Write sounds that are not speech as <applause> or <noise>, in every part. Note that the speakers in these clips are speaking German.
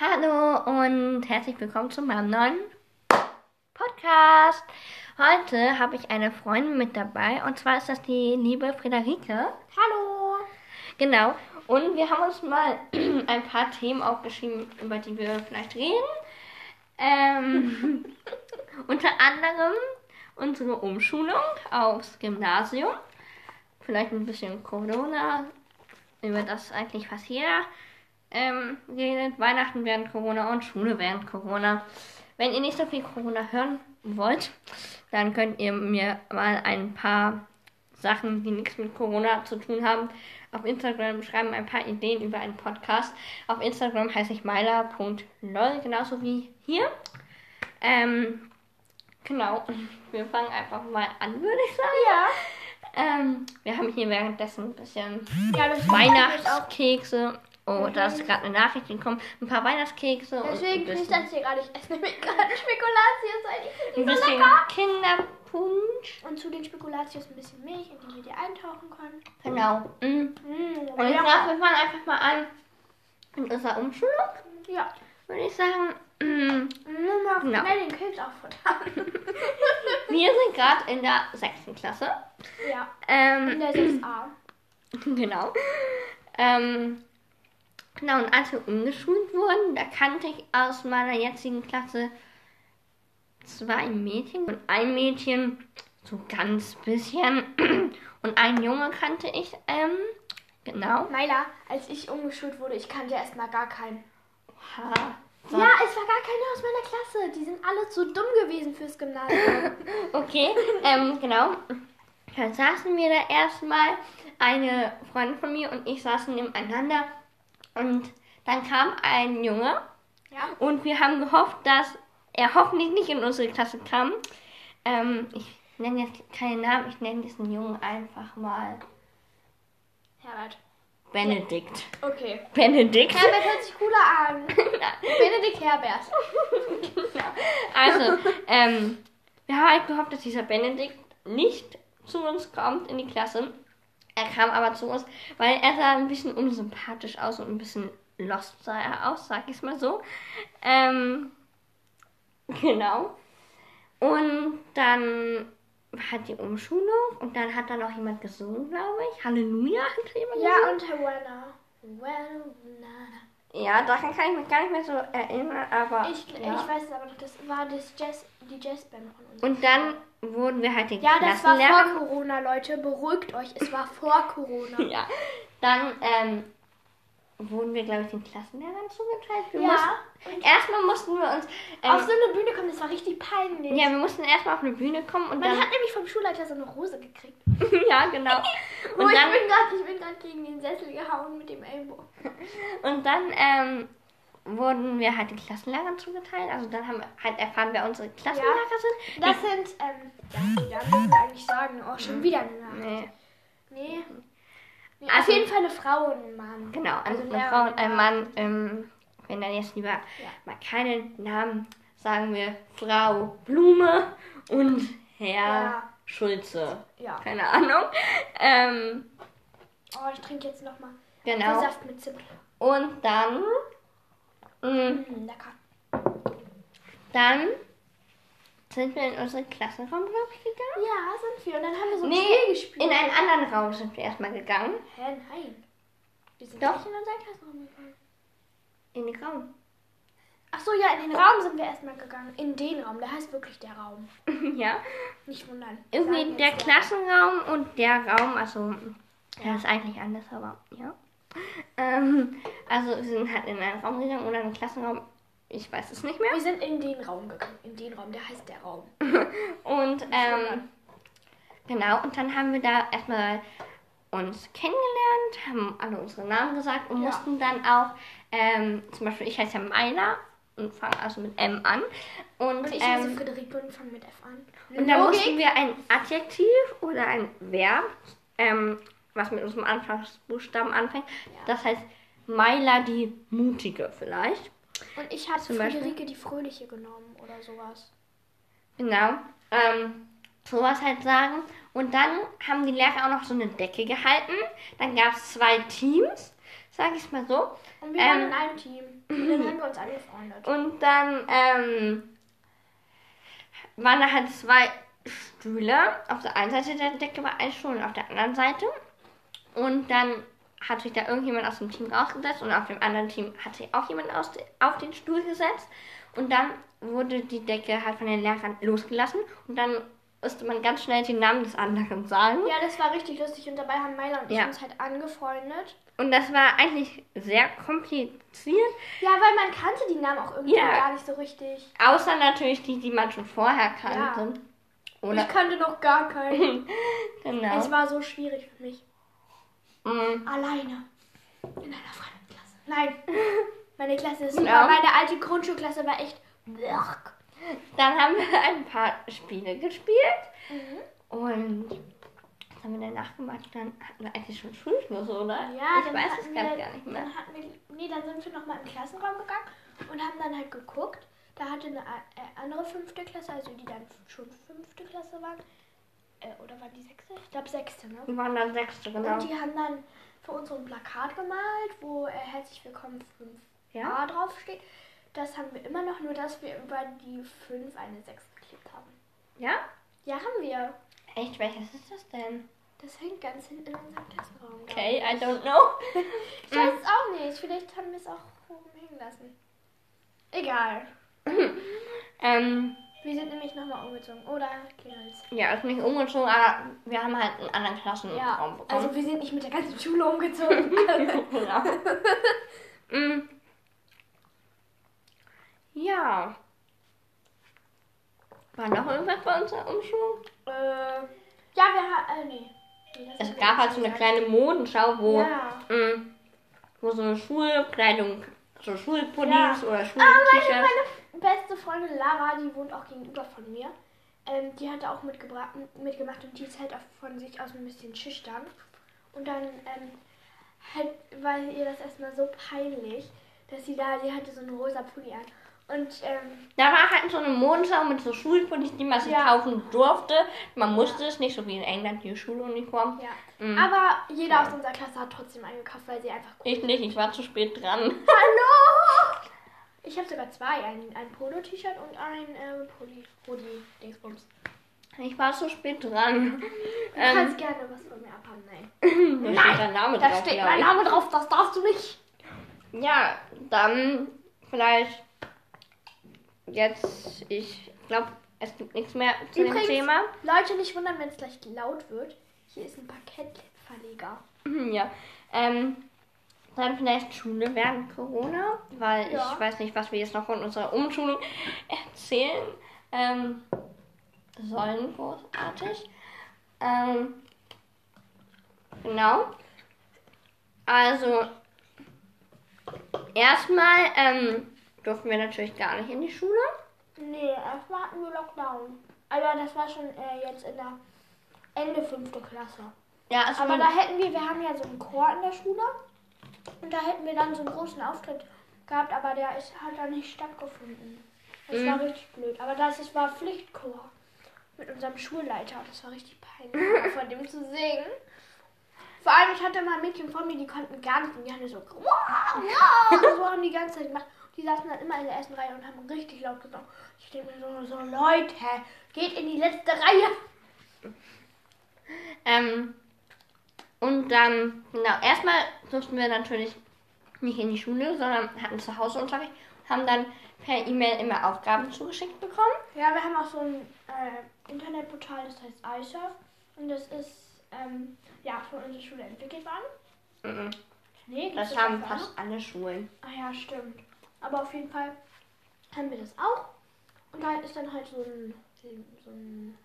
Hallo und herzlich willkommen zu meinem neuen Podcast. Heute habe ich eine Freundin mit dabei und zwar ist das die liebe Friederike. Hallo. Genau. Und wir haben uns mal <clears throat> ein paar Themen aufgeschrieben, über die wir vielleicht reden. Ähm, <laughs> unter anderem unsere Umschulung aufs Gymnasium. Vielleicht ein bisschen Corona, über das eigentlich fast jeder ähm. Weihnachten während Corona und Schule während Corona. Wenn ihr nicht so viel Corona hören wollt, dann könnt ihr mir mal ein paar Sachen, die nichts mit Corona zu tun haben, auf Instagram schreiben, ein paar Ideen über einen Podcast. Auf Instagram heiße ich myla.lol, genauso wie hier. Ähm, genau, <laughs> wir fangen einfach mal an, würde ich sagen. Ja. Ähm, wir haben hier währenddessen ein bisschen Ja, Weihnachtskekse. Oh, da ist gerade eine Nachricht gekommen. Ein paar Weihnachtskekse und Deswegen kriege ich das hier gerade. Ich esse nämlich gerade Spekulatius, weil ich ein bisschen lecker. Kinderpunsch. Und zu den Spekulatius ein bisschen Milch, in die wir dir eintauchen können. Genau. Mm. Mmh, Und ich glaube, wir fangen einfach mal an mit unserer Umschulung, Ja. würde ich sagen. Mm. Nur mal Genau. schnell den Keks auffuttern. <laughs> Wir sind gerade in der sechsten Klasse. ja. In Ähm, der 6a. <laughs> genau. Ähm, genau, und als wir umgeschult wurden, da kannte ich aus meiner jetzigen Klasse zwei Mädchen und ein Mädchen so ganz bisschen <clears throat> und einen Junge kannte ich, ähm, genau. Maila, als ich umgeschult wurde, ich kannte erstmal gar keinen. Ha, so. Ja, es war gar keiner aus meiner Klasse. Die sind alle zu dumm gewesen fürs Gymnasium. <laughs> Okay, ähm, genau. Dann saßen wir da erstmal, eine Freundin von mir und ich saßen nebeneinander und dann kam ein Junge ja. und wir haben gehofft, dass er hoffentlich nicht in unsere Klasse kam. Ähm, ich nenne jetzt keinen Namen, ich nenne diesen Jungen einfach mal Herbert. Benedikt. Okay. Benedikt. Herbert hört sich cooler an. <laughs> Benedikt Herbert. <laughs> Also, ähm, wir haben halt gehofft, dass dieser Benedikt nicht zu uns kommt in die Klasse. Er kam aber zu uns, weil er sah ein bisschen unsympathisch aus und ein bisschen lost sah er aus, sag ich mal so. Ähm, <laughs> genau. Und dann hat die Umschulung und dann hat da noch jemand gesungen, glaube ich. Halleluja hat jemand gesungen. Ja, und Hawana. Hawana. Ja, daran kann ich mich gar nicht mehr so erinnern, aber. Ich, ja. ich weiß es aber noch, das war das Jazz, die Jazzband von uns. Und dann wurden wir halt den ja, das war vor Corona, Leute. Beruhigt euch, es war vor Corona. <laughs> Ja, dann ähm, wurden wir, glaube ich, den Klassenlehrern zugeteilt. Wir Ja, mussten, erstmal mussten wir uns. Auf Ähm, so eine Bühne kommen, das war richtig peinlich. ja, wir mussten erstmal auf eine Bühne kommen und Man dann. hat nämlich vom Schulleiter so eine Rose gekriegt. <laughs> ja, genau. <laughs> Oh, Und ich dann, bin gerade ich bin grad gegen den Sessel gehauen mit dem Ellbogen. <laughs> und dann ähm, wurden wir halt den Klassenlehrern zugeteilt. Also dann haben wir halt erfahren, wer unsere Klassenlehrer sind. Das sind, ähm, ja, die Namen dürfen wir eigentlich sagen. Oh, schon wieder eine Namen. Nee, Nee. Also- auf jeden Fall eine Frau und ein Mann. genau, Also eine Lehrer Frau und ein Mann. Ähm, wenn dann jetzt lieber mal keine Namen sagen wir Frau Blume und Herr Ja. Schulze. Ja. Keine Ahnung. Ähm, Oh, ich trinke jetzt nochmal genau. Saft mit Zimt. Und dann, mh, Mm, lecker. dann sind wir in unseren Klassenraum, glaube ich, gegangen. Ja, sind wir. Und dann haben wir so ein Nee, Spiel gespielt. In einen anderen Raum sind wir erstmal gegangen. Hä, nein. Wir sind Doch. nicht in unseren Klassenraum gegangen. In den Raum. Ach so, ja, in den Raum sind wir erstmal gegangen. In den Raum, der heißt wirklich der Raum. <laughs> ja. Nicht wundern. Irgendwie der so. Klassenraum und der Raum, also, ja, ist eigentlich anders, aber ja. Ähm, also, wir sind halt in einen Raum gegangen oder in den Klassenraum. Ich weiß es nicht mehr. Wir sind in den Raum gegangen. In den Raum, der heißt der Raum. <laughs> Und ähm, genau, und dann haben wir da erstmal uns kennengelernt, haben alle unsere Namen gesagt und Ja. mussten dann auch, ähm, zum Beispiel ich heiße ja Meiner und fange also mit M an. Und, Und ich heiße ähm, Friederike und fange mit F an. und dann mussten wir ein Adjektiv oder ein Verb, ähm, was mit unserem Anfangsbuchstaben anfängt, das heißt Meiler die Mutige vielleicht. Und ich habe? Friederike die Fröhliche genommen oder sowas. Genau. Ähm, sowas halt sagen. Und dann haben die Lehrer auch noch so eine Decke gehalten. Dann gab es zwei Teams. sag ich mal so. Und wir Ähm. waren in einem Team. Und dann haben wir uns angefreundet. Und dann ähm, waren da halt zwei Stühle. Auf der einen Seite der Decke war ein Stuhl und auf der anderen Seite. Und dann hat sich da irgendjemand aus dem Team rausgesetzt und auf dem anderen Team hat sich auch jemand aus auf den Stuhl gesetzt. Und dann wurde die Decke halt von den Lehrern losgelassen und dann musste man ganz schnell den Namen des anderen sagen. Ja, das war richtig lustig. Und dabei haben Meiler und ich Ja. uns halt angefreundet. Und das war eigentlich sehr kompliziert. Ja, weil man kannte die Namen auch irgendwie Ja. gar nicht so richtig. Außer natürlich die, die man schon vorher kannte. Oder Ich kannte noch gar keinen. <laughs> genau. Es war so schwierig für mich. Mm. Alleine. In einer fremden Klasse. Nein. <laughs> Meine Klasse ist super. Ja. Meine alte Grundschulklasse war echt. Dann haben wir ein paar Spiele gespielt. Mhm. Und was haben wir danach gemacht? Dann hatten wir eigentlich schon Schulschluss, oder? Ja, ich dann weiß es wir, gar nicht mehr. Dann hatten wir, nee, dann sind wir nochmal im Klassenraum gegangen und haben dann halt geguckt. Da hatte eine äh, andere fünfte Klasse, also die dann schon fünfte Klasse waren. Äh, oder waren die sechste? Ich glaube sechste, ne? Wir waren dann Sechste, genau. Und die haben dann für uns so ein Plakat gemalt, wo äh, herzlich willkommen 5a Ja? draufsteht. Das haben wir immer noch, nur dass wir über die 5 eine 6 geklebt haben. Ja? Ja, haben wir. Echt? Welches ist das denn? Das hängt ganz hinten in unserem Klassenraum. Okay, ich. I don't know. <laughs> Ich weiß es auch nicht. Vielleicht haben wir es auch oben hängen lassen. Egal. <laughs> ähm, Wir sind nämlich nochmal umgezogen. Oder ja, ist nicht umgezogen, aber wir haben halt einen anderen Klassenraum Ja, bekommen. also wir sind nicht mit der ganzen Schule umgezogen. <laughs> <laughs> Mm. Ja. War noch irgendwas bei unserer Umschulung? äh, ja, wir haben. Äh, nee. Es gab halt so eine kleine Modenschau, wo, Ja. mm, wo so eine Schulkleidung, so Schulpullis Ja. oder Ah, Schultshirts. meine, meine beste Freundin Lara, die wohnt auch gegenüber von mir. Ähm, die hatte auch mitgemacht und die ist halt auch von sich aus ein bisschen schüchtern. Und dann ähm, halt war ihr das erstmal so peinlich, dass sie da, die hatte so einen rosa Pulli an. Und ähm, Da war halt so eine Modenschau mit so Schulpullis, die man sich Ja. kaufen durfte. Man musste es nicht, so wie in England die Schuluniform. ja. Mhm. Aber jeder aus unserer Klasse hat trotzdem eingekauft, weil sie einfach cool Ich nicht, ich war zu spät dran. Hallo! <laughs> Ich habe sogar zwei, ein, ein Polo-T-Shirt und ein äh, Pulli, Hoodie, Dingsbums. Ich war zu spät dran. Du <laughs> Ähm, kannst gerne was von mir abhaben, nein. <laughs> da steht dein Name Da drauf, steht glaub mein. Name drauf, das darfst du nicht. Ja, dann vielleicht jetzt, ich glaube, es gibt nichts mehr zu Übrigens- dem Thema. Leute, nicht wundern, wenn es gleich laut wird. Hier ist ein Parkettverleger. <laughs> Ja, ähm, dann vielleicht Schule während Corona, weil Ja. ich weiß nicht, was wir jetzt noch von unserer Umschulung erzählen ähm, sollen, großartig. Ähm, genau. Also, erstmal ähm, durften wir natürlich gar nicht in die Schule. Nee, erstmal hatten wir Lockdown. Aber das war schon äh, jetzt in der Ende fünfte Klasse. Ja, Aber da hätten wir, wir haben ja so einen Chor in der Schule. Und da hätten wir dann so einen großen Auftritt gehabt, aber der ist, hat dann nicht stattgefunden. Das Mhm. war richtig blöd. Aber das ist, war Pflichtchor mit unserem Schulleiter. Das war richtig peinlich, <laughs> von dem zu singen. Vor allem, ich hatte mal Mädchen vor mir, die konnten gar nicht. Und die haben so, wow, wow, <laughs> so haben die ganze Zeit gemacht. Die saßen dann immer in der ersten Reihe und haben richtig laut gesungen. Ich denke mir so, so, Leute, geht in die letzte Reihe. Ähm, und dann, genau, erstmal durften wir natürlich nicht in die Schule, sondern hatten zu Hause Unterricht, haben dann per E-Mail immer Aufgaben zugeschickt bekommen. Ja, wir haben auch so ein äh, Internetportal, das heißt iSurf. Und das ist ähm, ja von unserer Schule entwickelt worden. Mhm. Nee, gibt's Das das haben fast alle Schulen. Ah ja, stimmt. Aber auf jeden Fall haben wir das auch. Und da ist dann halt so ein, so ein, so ein,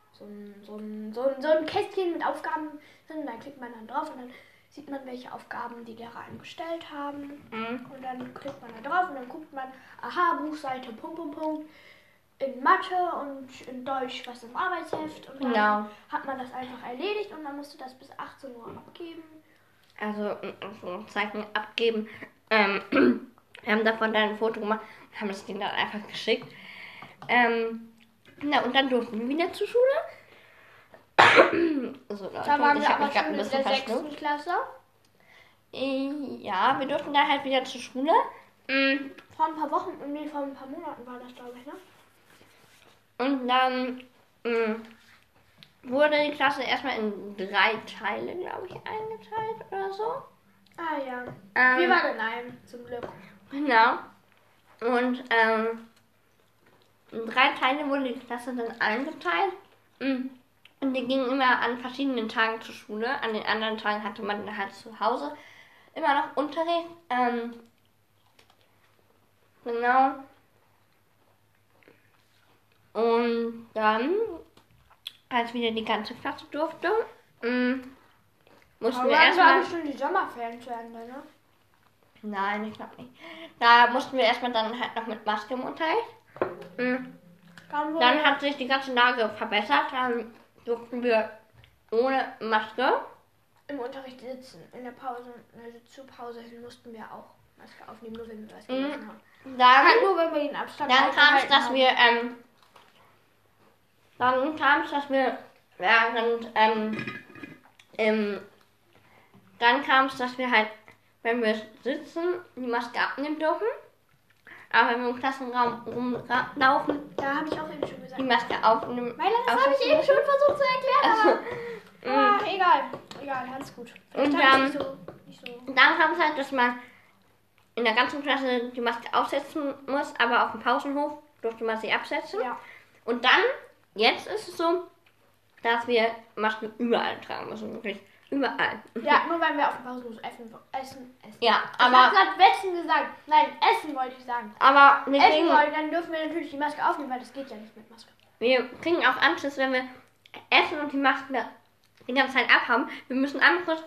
so ein, so ein, so ein Kästchen mit Aufgaben drin. Da klickt man dann drauf und dann sieht man, welche Aufgaben die Lehrer einem gestellt haben. Mhm. Und dann klickt man da drauf und dann guckt man, aha, Buchseite, Punkt, Punkt, Punkt. In Mathe und in Deutsch was im Arbeitsheft. Und dann Genau. hat man das einfach erledigt und dann musst du das bis 18 Uhr abgeben. Also, in Anführungszeichen abgeben. Ähm, <clears throat> wir haben davon dann ein Foto gemacht und haben das Ding dann einfach geschickt. Ähm, na, und dann durften wir wieder zur Schule. <coughs> so, Leute, Da waren ich wir aber schon in der sechsten Klasse. äh, ja, wir durften dann halt wieder zur Schule. Mm, Vor ein paar Wochen, nee, vor ein paar Monaten war das, glaube ich, ne? Und dann mm, wurde die Klasse erstmal in drei Teile, glaube ich, eingeteilt oder so. Ah ja. Ähm, Wir waren in einem, zum Glück. Genau. Und ähm, in drei Teile wurde die Klasse dann eingeteilt. Mm. Und die gingen immer an verschiedenen Tagen zur Schule. An den anderen Tagen hatte man dann halt zu Hause immer noch Unterricht. Ähm, genau. Und dann, als wieder die ganze Klasse durfte, mm, mussten Aber wir erstmal. schon die Sommerferien zu Ende, ne? Nein, ich glaube nicht. Da mussten wir erstmal dann halt noch mit Maske im Unterricht. Mm. Dann, hat sich die ganze Lage verbessert. Dann durften wir ohne Maske. im Unterricht sitzen. In der Pause, also zur Pause hin mussten wir auch Maske aufnehmen, nur wenn wir was Mhm. gegessen haben. Dann, Halt nur, wenn wir den Abstand dann kam es, dass haben. wir, ähm, dann kam es, dass wir während, ähm, im, dann kam es, dass wir halt, wenn wir sitzen, die Maske abnehmen dürfen. Aber wenn wir im Klassenraum rumlaufen, Da habe ich auch eben schon gesagt. die Maske aufnehmen. Weil das habe ich eben schon versucht zu erklären, Also, aber... Ach, egal. Egal, ganz gut. Vielleicht Und dann- nicht so, nicht so... Dann kam es halt, dass man in der ganzen Klasse die Maske aufsetzen muss, aber auf dem Pausenhof durfte man sie absetzen. Ja. Und dann, jetzt ist es so, dass wir Masken überall tragen müssen, wirklich überall. ja, nur wenn wir auf dem Pausenhof essen, essen, essen. Ja, Ich habe aber, gerade Wetzen gesagt. Nein, Essen wollte ich sagen. aber wir Essen kriegen, wollen, dann dürfen wir natürlich die Maske aufnehmen, weil das geht ja nicht mit Maske. wir kriegen auch Anschluss, wenn wir essen und die Masken da die ganze Zeit abhaben. Wir müssen kurz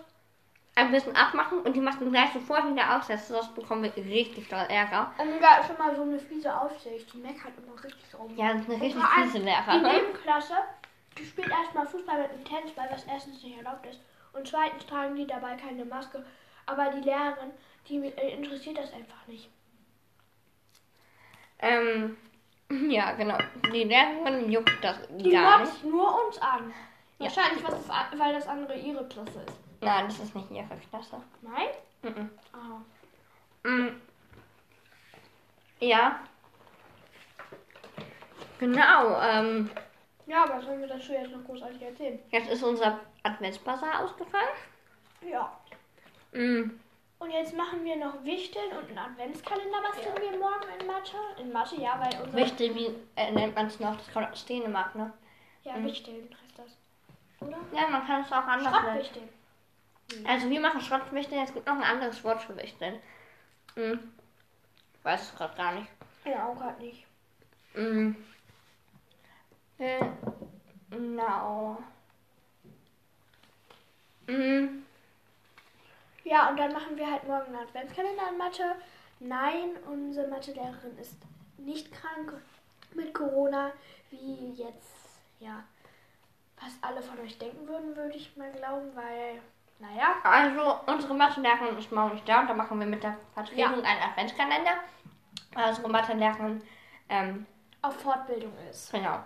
ein bisschen abmachen und die Masken gleich sofort wieder aufsetzen, sonst bekommen wir richtig doll Ärger. Und da ist schon mal so eine fiese Aufsicht. Die meckert immer richtig rum. Ja, das ist eine richtig fiese Die Lehrer. Nebenklasse, die spielt erstmal Fußball mit einem Tennisball, was erstens nicht erlaubt ist. Und zweitens tragen die dabei keine Maske. Aber die Lehrerin, die äh, interessiert das einfach nicht. Ähm, <laughs> ja, genau. Die Lehrerin juckt das Die gar nicht. nur uns an. Ja. Wahrscheinlich, was das, weil das andere ihre Klasse ist. Nein, das ist nicht ihre Klasse. Nein? Mhm. Ah. Mm. Ja. Genau. Ähm, Ja, aber sollen wir dazu jetzt noch großartig erzählen? jetzt ist unser Adventsbasar ausgefallen. Ja. Mm. Und jetzt machen wir noch Wichteln und einen Adventskalender basteln wir morgen in Mathe. In Mathe, ja, weil unser... Wichtel, wie äh, nennt man es noch? Das kommt aus Dänemark, ne? Ja, Mhm. Wichteln heißt das. Oder? Ja, man kann es auch anders. Schrottwichteln. Also wir machen Schrottwichteln. Es gibt noch ein anderes Wort für Wichteln. Mm. Weiß es gerade gar nicht. Ja, auch gerade nicht. Mm. Äh, Genau. Mm. Ja, und dann machen wir halt morgen einen Adventskalender in Mathe. Nein, unsere Mathelehrerin ist nicht krank mit Corona, wie jetzt, ja, fast alle von euch denken würden, würde ich mal glauben, weil, naja, Also, unsere Mathelehrerin ist morgen nicht da und da machen wir mit der Vertretung einen Adventskalender. Weil unsere Mathelehrerin, ähm, auf Fortbildung ist. genau.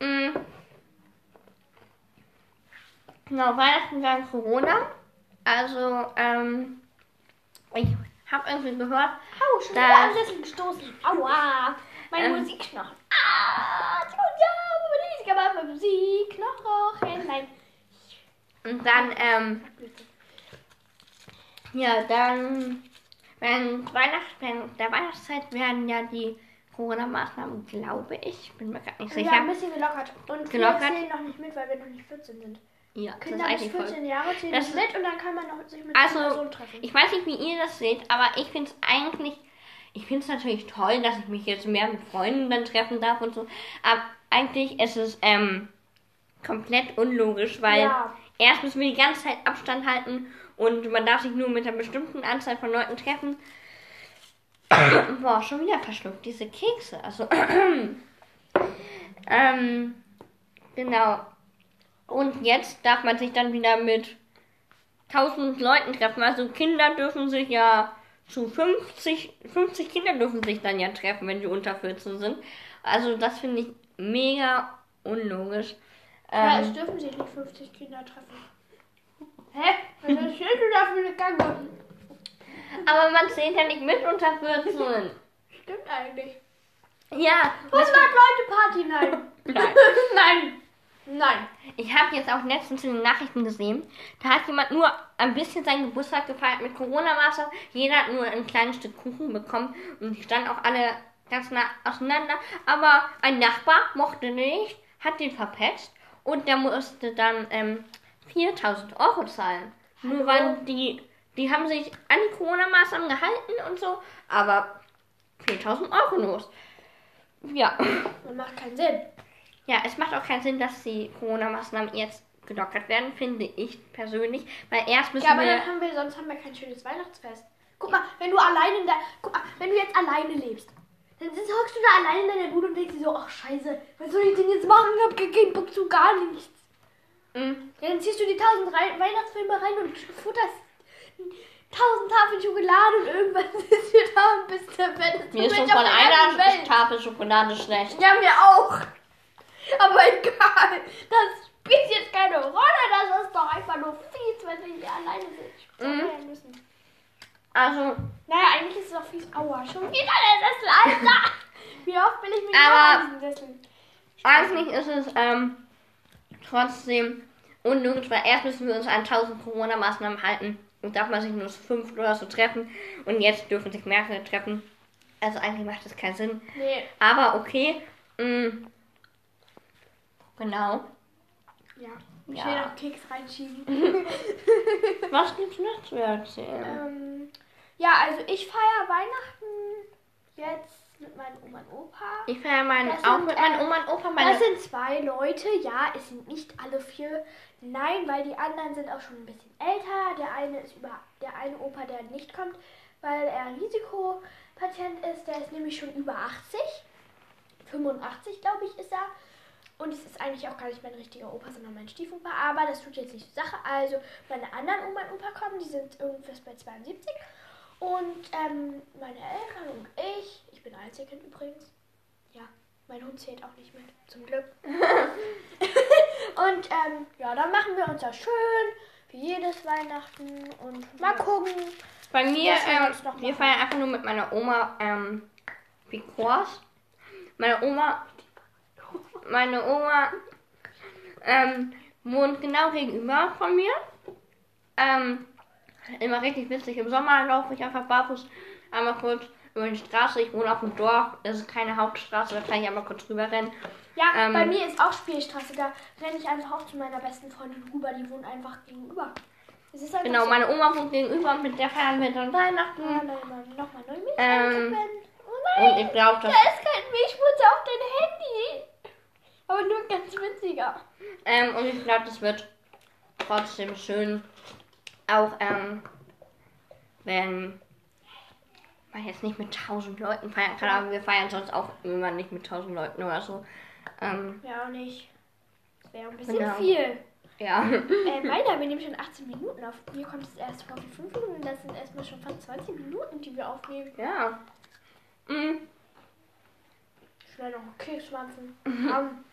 Mm. Genau, Weihnachten während Corona. Also, ähm, ich habe irgendwie gehört, Au, schon wieder an Sessel gestoßen. Aua, mein Ähm. Musikknochen. Ah, ja, ich aber mein Musikknochen. Nein. und dann, ähm, ja, dann, während Weihnachten, während der Weihnachtszeit werden ja die Corona-Maßnahmen, glaube ich, bin mir gar nicht Wir sicher. haben ein bisschen gelockert. Und Gelockert? wir zählen noch nicht mit, weil wir noch nicht 14 sind. Ja, das ist Kinder bis eigentlich voll 14 Jahre zählen Das- mit und dann kann man noch sich mit Also, Person treffen. Ich weiß nicht, wie ihr das seht, aber ich finde es eigentlich, ich finde es natürlich toll, dass ich mich jetzt mehr mit Freunden dann treffen darf und so. Aber eigentlich ist es ähm, komplett unlogisch, weil Ja. erst müssen wir die ganze Zeit Abstand halten und man darf sich nur mit einer bestimmten Anzahl von Leuten treffen. <coughs> Boah, schon wieder verschluckt, diese Kekse. Also, <coughs> ähm, genau. Und jetzt darf man sich dann wieder mit 1000 Leuten treffen. Also Kinder dürfen sich ja zu 50, 50 Kinder dürfen sich dann ja treffen, wenn die unter 14 sind. Also das finde ich mega unlogisch. ja, es Ähm, dürfen sich nicht 50 Kinder treffen. Hä? Was hast du dafür eine Gange? Aber man zählt ja nicht mit unter 14. <laughs> Stimmt eigentlich. Ja, 100 Leute Party, nein. <laughs> Nein. nein. Nein. Ich habe jetzt auch letztens in den Nachrichten gesehen, da hat jemand nur ein bisschen seinen Geburtstag gefeiert mit Corona-Maßnahmen. Jeder hat nur ein kleines Stück Kuchen bekommen und die standen auch alle ganz nah auseinander. Aber ein Nachbar mochte nicht, hat den verpetzt und der musste dann ähm, 4000 Euro zahlen. Nur weil die, die haben sich an die Corona-Maßnahmen gehalten und so, aber 4000 Euro los. Ja. Das macht keinen Sinn. Ja, es macht auch keinen Sinn, dass die Corona-Maßnahmen jetzt gelockert werden, finde ich persönlich. Weil erst müssen Ja, aber wir. dann haben wir, sonst haben wir kein schönes Weihnachtsfest. Guck mal, wenn du alleine in der, guck mal, wenn du jetzt alleine lebst, dann sitzt, hockst du da alleine in deiner Bude und denkst dir so, ach scheiße, was soll ich denn jetzt machen? Ich hab keinen Bock zu gar nichts. Mm, Ja, dann ziehst du die tausend Weihnachtsfilme rein und futterst tausend Tafeln Schokolade und irgendwann <laughs> sitzt du da und bist der Beste. mir ist schon von einer Welt. Tafel Schokolade schlecht. Ja, mir auch. <laughs> Aber egal. Das spielt jetzt keine Rolle. Das ist doch einfach nur fies, wenn wir hier alleine sind. Mhm. Müssen. Also, Naja, eigentlich ist es auch fies. Aua, schon wieder der Sessel, Alter. <laughs> Wie oft will ich mich Aber- diesen Sessel? eigentlich ist es ähm, trotzdem unnötig, weil erst müssen wir uns an 1000 Corona-Maßnahmen halten. Und darf man sich nur zu fünf oder so treffen. Und jetzt dürfen sich mehrere treffen. Also eigentlich macht das keinen Sinn. Nee. Aber okay. Mm, genau. Ja. Ja. Ich will noch Keks reinschieben. <laughs> Was gibt's noch zu erzählen? ähm, ja, also ich feiere Weihnachten jetzt mit meinem Oma und Opa. Ich feiere meinen auch sind, mit meinen äh, Oma und Opa. Meine, Das sind zwei Leute, ja, es sind nicht alle vier. Nein, weil die anderen sind auch schon ein bisschen älter. Der eine ist über der eine Opa, der nicht kommt, weil er Risikopatient ist, der ist nämlich schon über 80. 85, glaube ich, ist er. Und es ist eigentlich auch gar nicht mein richtiger Opa, sondern mein Stiefopa. Aber das tut jetzt nicht zur Sache. Also meine anderen Oma und Opa kommen, die sind irgendwas bei 72. Und ähm, meine Eltern und ich, ich bin Einzelkind übrigens. Ja, mein Hund zählt auch nicht mit, zum Glück. <laughs> und ähm, ja, dann machen wir uns das schön, wie jedes Weihnachten. Und mal gucken. bei mir, wir ähm, wir machen. feiern einfach nur mit meiner Oma ähm, Pikors. Meine Oma, meine Oma ähm, wohnt genau gegenüber von mir. Ähm, immer richtig witzig. Im Sommer laufe ich einfach barfuß einmal kurz über die Straße. Ich wohne auf dem Dorf. Das ist keine Hauptstraße. Da kann ich einmal kurz rüber rennen. Ja, Ähm, bei mir ist auch Spielstraße. Da renne ich einfach auch zu meiner besten Freundin rüber. Die wohnt einfach gegenüber. Einfach Genau, so. meine Oma wohnt gegenüber und mit der feiern wir dann Weihnachten. Ah, Nochmal neu Milch Ähm. Oh Und nein, ich glaube, da ist kein Milchmutter auf dein Handy. Aber nur ganz winziger. Ähm, und ich glaube, das wird trotzdem schön. Auch ähm, wenn man jetzt nicht mit tausend Leuten feiern kann, aber wir feiern sonst auch immer nicht mit tausend Leuten oder so. Ähm, Ja, auch nicht. Das wäre ein bisschen Genau. viel. ja. Äh, <laughs> weiter, wir nehmen schon 18 Minuten auf. Mir kommt es erst vor wie 5 Minuten. Das sind erstmal schon fast 20 Minuten, die wir aufnehmen. ja. Mm, Schnell noch einen Keks mampfen. Ähm, <laughs>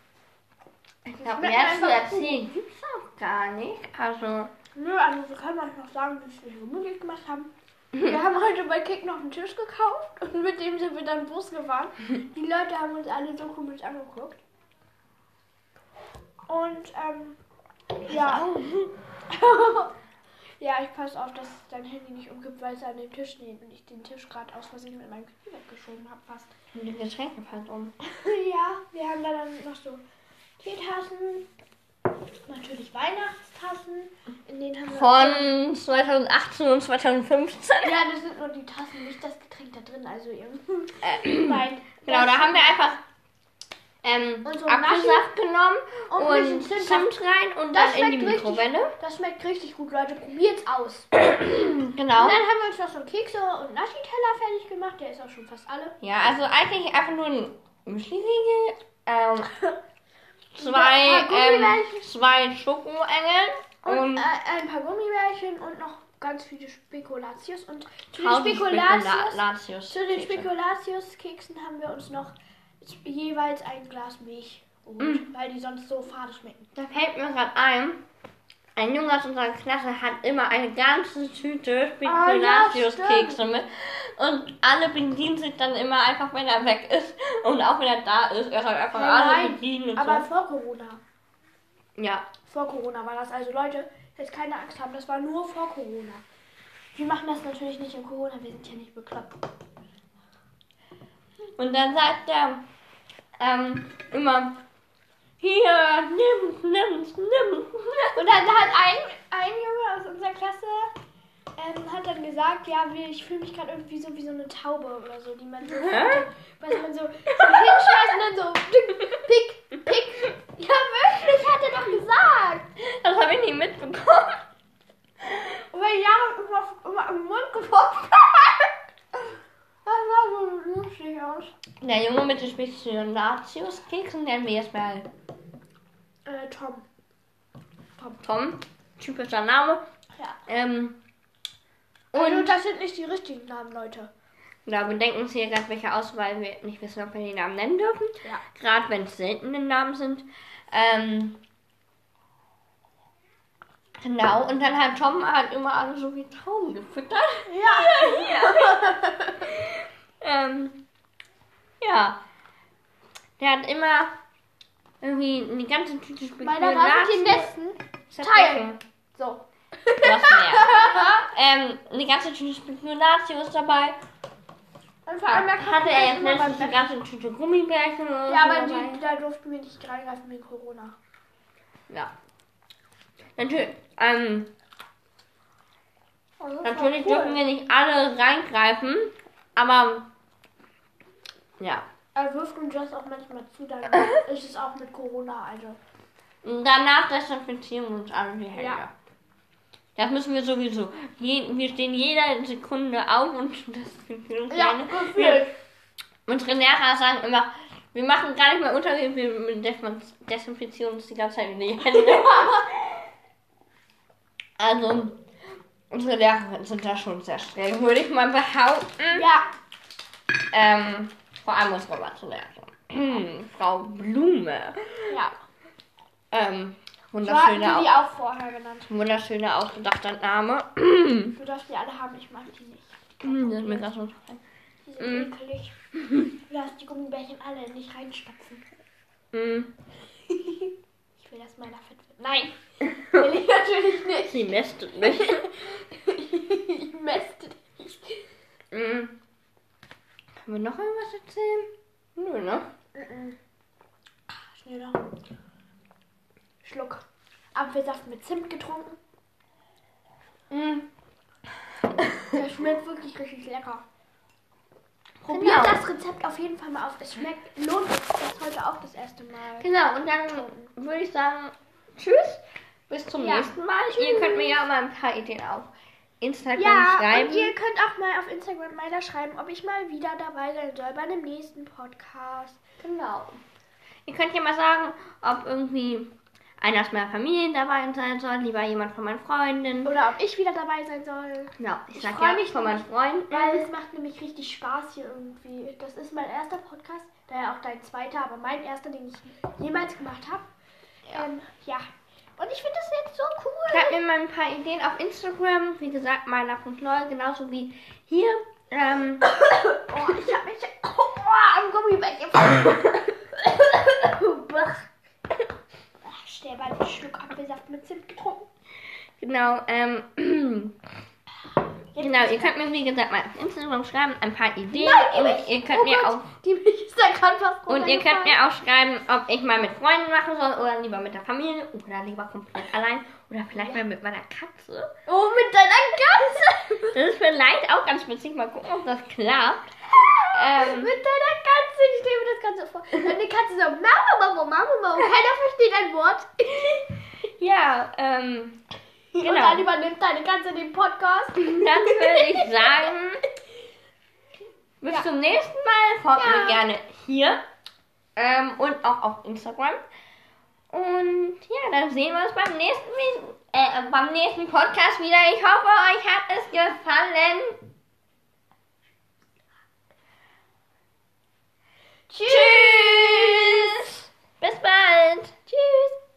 ich glaube, mehr zu erzählen gibt's auch gar nicht. Also, Nö, also wir können euch noch sagen, wie wir hier gemütlich gemacht haben. <laughs> Wir haben heute bei Kick noch einen Tisch gekauft und mit dem sind wir dann Bus gefahren. Die Leute haben uns alle so komisch angeguckt. Und ähm, ja. <laughs> ja, ich passe auf, dass dein Handy nicht umkippt, weil es an dem Tisch steht und ich den Tisch gerade aus Versehen mit meinem Knie weggeschoben habe fast. die Getränke fällt <laughs> um. ja, wir haben da dann noch so Teetassen, natürlich Weihnachtstassen, in denen haben wir Von 2018 und 2015. Ja, das sind nur die Tassen, nicht das Getränk da drin. Also ihr Äh, <clears throat> meint. Genau, da haben wir einfach ähm, Und so Apfelsaft genommen und und, ein bisschen Zimt. Zimt rein und Das dann in die schmeckt richtig. Mikrowelle. Das schmeckt richtig gut, Leute. Probiert's aus. <clears throat> Genau. Und dann haben wir uns noch so Kekse und Naschi-Teller fertig gemacht. Der ist auch schon fast alle. Ja, also eigentlich einfach nur ein Müsli-Riegel, ähm, <laughs> zwei, ähm, zwei Schokoengel Und und äh, ein paar Gummibärchen und noch ganz viele Spekulatius. Und zu den Spekulatius, zu den Spekulatius-Keksen haben wir uns noch jeweils ein Glas Milch geholt, weil die sonst so fade schmecken. Da fällt mir gerade ein, ein Junge aus unserer Klasse hat immer eine ganze Tüte Ah, ja, Spekulatius-Kekse mit. Und alle bedienen sich dann immer einfach, wenn er weg ist. Und auch wenn er da ist, er soll einfach alle bedienen Aber so. vor Corona. Ja. Vor Corona war das. Also Leute, jetzt keine Angst haben, das war nur vor Corona. Wir machen das natürlich nicht in Corona, wir sind ja nicht bekloppt. Und dann sagt er ähm, immer, hier, nimm's, nimm's, nimm's. Und dann hat ein, ein Junge aus unserer Klasse ähm, hat dann gesagt, ja, ich fühle mich gerade irgendwie so wie so eine Taube oder so, die man so, Hä? was man so, so hinschmeißt und dann so pick, pick, pick. Ja, wirklich, hat er doch gesagt. Das habe ich nie mitbekommen. Und weil Jahre immer, immer im Mund geworfen <laughs> hat. Das sah so lustig aus. Der Junge mit den Spekulatius-Keksen nennen wir jetzt mal Äh, Tom. Tom. Typischer Name. Ja. Ähm, Und und das sind nicht die richtigen Namen, Leute. ja, wir denken uns hier gerade welche aus, weil wir nicht wissen, ob wir die Namen nennen dürfen. Ja. Gerade wenn es seltene Namen sind. Ähm, genau, und dann hat Tom halt immer alle so wie Tauben gefüttert. Ja. <laughs> Ähm, ja. Der hat immer irgendwie eine ganze Tüte Meiner darf ich den besten teilen. So. Was mehr. <laughs> ähm, eine ganze Tüte Spekulatius dabei. Und vor allem, Hatte er jetzt letztens eine ganze Tüte Gummibärchen oder Ja, aber die, da durften wir nicht reingreifen wegen Corona. Ja. Natürlich, ähm, Also, natürlich cool. dürfen wir nicht alle reingreifen, aber ja. Er wirft uns das auch manchmal zu, dann <coughs> ist es auch mit Corona, also. Danach desinfizieren wir uns alle die Hände. Ja. Das müssen wir sowieso. Je, wir stehen jede Sekunde auf und <laughs> desinfizieren uns Ja. Unsere Lehrer sagen immer, wir machen gar nicht mehr Unterricht, wir des- desinfizieren uns die ganze Zeit in die Hände. Also, unsere Lehrer sind da schon sehr streng, würde ich mal behaupten. Ja, Ähm, vor allem unsere Mathelehrerin. Frau Blume. ja. Ähm, So hatten wunderschöne, wir die au auch vorher genannt. wunderschöne ausgedachter Name. Du darfst die alle haben, ich mag die nicht. Hm, das ist mir gerade so Die sind Mm. ekelig. Du <laughs> darfst die Gummibärchen alle nicht reinstopfen. Hm, <laughs> Ich will, dass meiner fett wird. Nein, will ich <laughs> natürlich nicht. sie mästet mich. <laughs> ich mäste dich. Hm. Können wir noch irgendwas erzählen? Nö, ne? Schnell noch. Schluck. Apfelsaft mit Zimt getrunken. Hm. Der schmeckt wirklich richtig lecker. Probiert Genau. das Rezept auf jeden Fall mal auf. Es schmeckt, lohnt sich. Das heute auch das erste Mal. Genau, und dann würde ich sagen, tschüss, bis zum Ja. nächsten Mal. Ihr könnt mir ja mal ein paar Ideen auf Instagram Ja, schreiben. und ihr könnt auch mal auf Instagram mal schreiben, ob ich mal wieder dabei sein soll bei dem nächsten Podcast. Genau. Ihr könnt ja mal sagen, ob irgendwie einer aus meiner Familie dabei sein soll, lieber jemand von meinen Freunden. Oder ob ich wieder dabei sein soll. Genau, ich Ich sag ja mich von meinen Freunden. Weil es macht nämlich richtig Spaß hier irgendwie. Das ist mein erster Podcast, daher auch dein zweiter, aber mein erster, den ich jemals gemacht habe. Ja. Ähm, ja. Und ich finde das jetzt so cool. Schreibt mir mal ein paar Ideen auf Instagram. Wie gesagt, meiner.neu, genauso wie hier. Ähm, <coughs> Oh, ich hab mich <coughs> oh, am Gummibärchen. <coughs> Sterbe einen Schluck Apfelsaft mit Zimt getrunken. genau, ähm, <clears throat> Jetzt genau, ihr könnt mir wie gesagt mal auf Instagram schreiben, ein paar Ideen. Nein, und ihr könnt oh mir Gott, auch Die Milch ist da gerade fast Und ihr könnt mir auch schreiben, ob ich mal mit Freunden machen soll oder lieber mit der Familie oder lieber komplett allein oder vielleicht mal mit meiner Katze. Oh, mit deiner Katze. Das ist vielleicht auch ganz witzig. Mal gucken, ob das klappt. <laughs> Ähm, Mit deiner Katze, ich stelle mir das Ganze vor. Deine Katze so, Mama, Mama, Mama, Mama. Und keiner versteht ein Wort. <laughs> ja, ähm, Und Genau. dann übernimmt deine Katze den Podcast. dann würde ich sagen, bis Ja. zum nächsten Mal. Folgt Ja. mir gerne hier ähm, und auch auf Instagram. Und ja, dann sehen wir uns beim nächsten, äh, beim nächsten Podcast wieder. Ich hoffe, euch hat es gefallen. Tschüss. Bis bald. Tschüss.